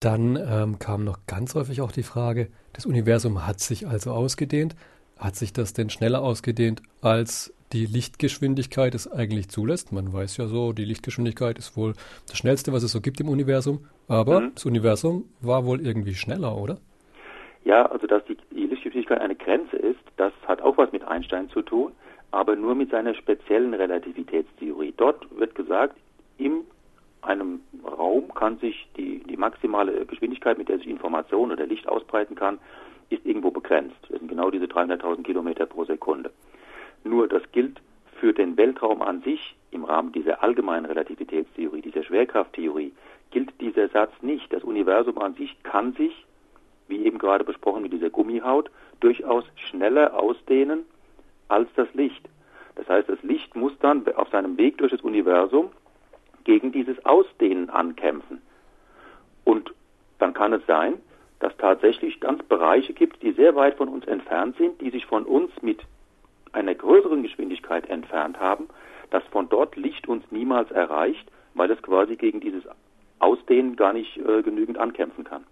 Dann ähm, kam noch ganz häufig auch die Frage, das Universum hat sich also ausgedehnt. Hat sich das denn schneller ausgedehnt, als die Lichtgeschwindigkeit es eigentlich zulässt? Man weiß ja so, die Lichtgeschwindigkeit ist wohl das Schnellste, was es so gibt im Universum. Aber mhm. das Universum war wohl irgendwie schneller, oder? Ja, also dass die, die Lichtgeschwindigkeit eine Grenze ist, das hat auch was mit Einstein zu tun, aber nur mit seiner speziellen Relativitätstheorie. Dort wird gesagt, im einem Raum kann sich die, die maximale Geschwindigkeit, mit der sich Information oder Licht ausbreiten kann, ist irgendwo begrenzt. Das sind genau diese 300.000 Kilometer pro Sekunde. Nur das gilt für den Weltraum an sich im Rahmen dieser allgemeinen Relativitätstheorie, dieser Schwerkrafttheorie, gilt dieser Satz nicht. Das Universum an sich kann sich, wie eben gerade besprochen mit dieser Gummihaut, durchaus schneller ausdehnen als das Licht. Das heißt, das Licht muss dann auf seinem Weg durch das Universum gegen dieses Ausdehnen ankämpfen. Und dann kann es sein, dass tatsächlich ganz Bereiche gibt, die sehr weit von uns entfernt sind, die sich von uns mit einer größeren Geschwindigkeit entfernt haben, dass von dort Licht uns niemals erreicht, weil es quasi gegen dieses Ausdehnen gar nicht äh, genügend ankämpfen kann.